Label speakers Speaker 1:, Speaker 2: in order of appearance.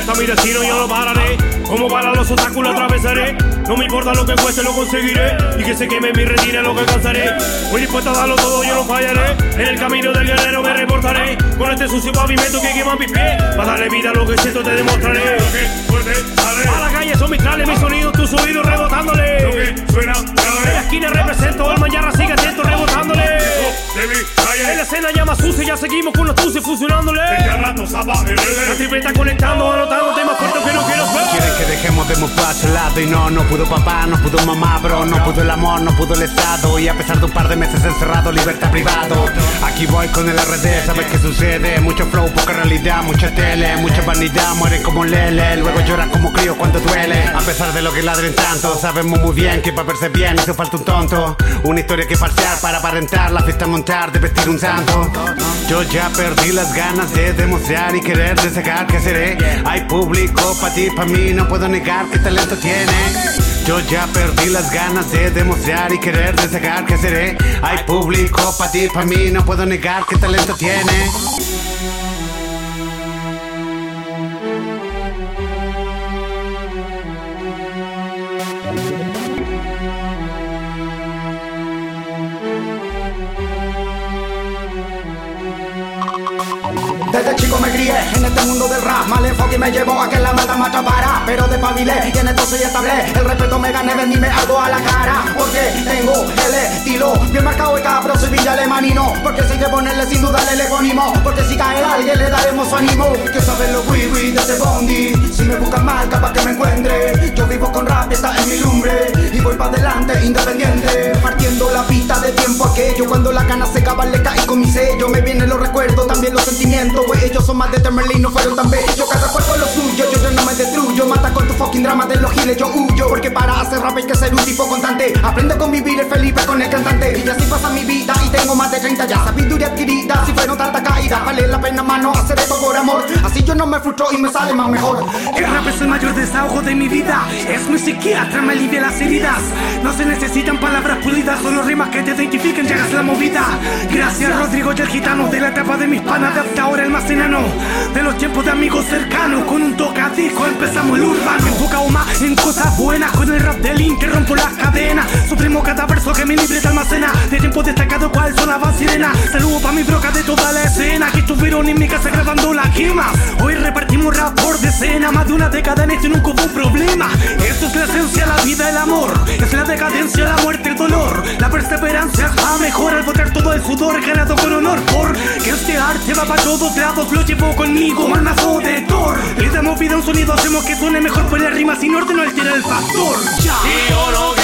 Speaker 1: hasta mi destino yo lo pararé. Como para los obstáculos atravesaré. No me importa lo que cueste, lo conseguiré. Y que se queme mi retina, lo que alcanzaré. Voy dispuesto a darlo todo, yo no fallaré. En el camino del guerrero me reportaré. Con este sucio pavimento que quema mis pies. Para darle vida a lo que siento, te demostraré. A la calle son mis trales, mis sonidos, tus oídos rebotándole.
Speaker 2: Lo que suena.
Speaker 1: En la esquina represento el mañana la escena llama sucia, ya seguimos con los tuces fusionándole.
Speaker 2: Ya rato zapa el
Speaker 1: La
Speaker 2: revés.
Speaker 1: tripleta conectando, anotando temas cortos que no quiero
Speaker 3: Quieren que
Speaker 1: ver.
Speaker 3: dejemos de mostrar lado y no, no pudo papá, no pudo mamá, bro, no pudo el amor, no pudo el estado y a pesar de un par de meses encerrado, libertad privado. Aquí voy con el RD, ¿sabes qué sucede? Mucho flow, poca realidad, mucha tele, mucha vanidad, mueren como un lele, luego lloran como crío cuando duele. A pesar de lo que ladren tanto, sabemos muy bien que para verse bien hizo falta un tonto. Una historia que falsear para aparentar, la fiesta montar, de vestir un santo. Yo ya perdí las ganas de demostrar y querer desear que seré. Hay público para ti, para mí, no puedo negar que talento tiene. Yo ya perdí las ganas de demostrar y querer desear que seré. Hay público para ti, para mí, no puedo negar que talento tiene.
Speaker 4: Desde chico me crié en este mundo del rap. Mal enfoque me llevó a que la maldad me atrapara. Pero despabilé y en esto soy estable. El respeto me gané, vendíme algo a la cara. Porque tengo el estilo Bien marcado y cabro, soy Villa Alemanino Porque hay que ponerle sin duda el epónimo. Porque si cae alguien le daremos su ánimo. Que saben los wiwi de este bondi. Si me buscan mal, capaz que me encuentre. Yo vivo con rap, está en mi lumbre. Y voy para adelante, independiente. Partiendo la pista de tiempo aquello. Cuando la cana se acaba le caí con mi sello. Me vienen los recuerdos, también los sentimientos ellos son más determinados, no fueron tan bellos. Cada con lo suyo, yo, yo no me destruyo. Mata con tu fucking drama de los giles, yo huyo Porque para hacer rap hay que ser un tipo constante. Aprende a convivir el Felipe con el cantante. Y así pasa mi vida y tengo más de 30 ya. Sabiduría adquirida, si fueron tantas caídas Vale la pena mano hacer esto por amor. Así yo no me frustro y me sale más mejor.
Speaker 5: El rap es el mayor desahogo de mi vida. Es mi psiquiatra, me alivia las heridas. No se necesitan palabras pulidas Solo rimas que te identifiquen, llegas la movida. Gracias Rodrigo y el gitano De la etapa de mis panas de hasta ahora el más enano De los tiempos de amigos cercanos. Con un tocadisco empezamos el urbano. Enfocado más en cosas buenas Con el rap del link que rompo las cadenas Supremo cada verso que mi libreta almacena. De tiempo destacado cual sonaba sirena Saludo pa' mi broca de toda la escena. Que estuvieron en mi casa grabando la quema. Hoy repartimos rap por decena. Más de una década en esto nunca hubo un problema. Esto es la esencia, la vida, el amor. Es la decadencia, la muerte, el dolor. La perseverancia va mejor al botar todo el sudor ganado con honor. Porque este arte va para todos lados. Lo llevo conmigo como el mazo de Thor. Le damos vida a un sonido, hacemos que suene mejor Pues la rima. Sin orden no altera el factor Ya.
Speaker 1: Y yo no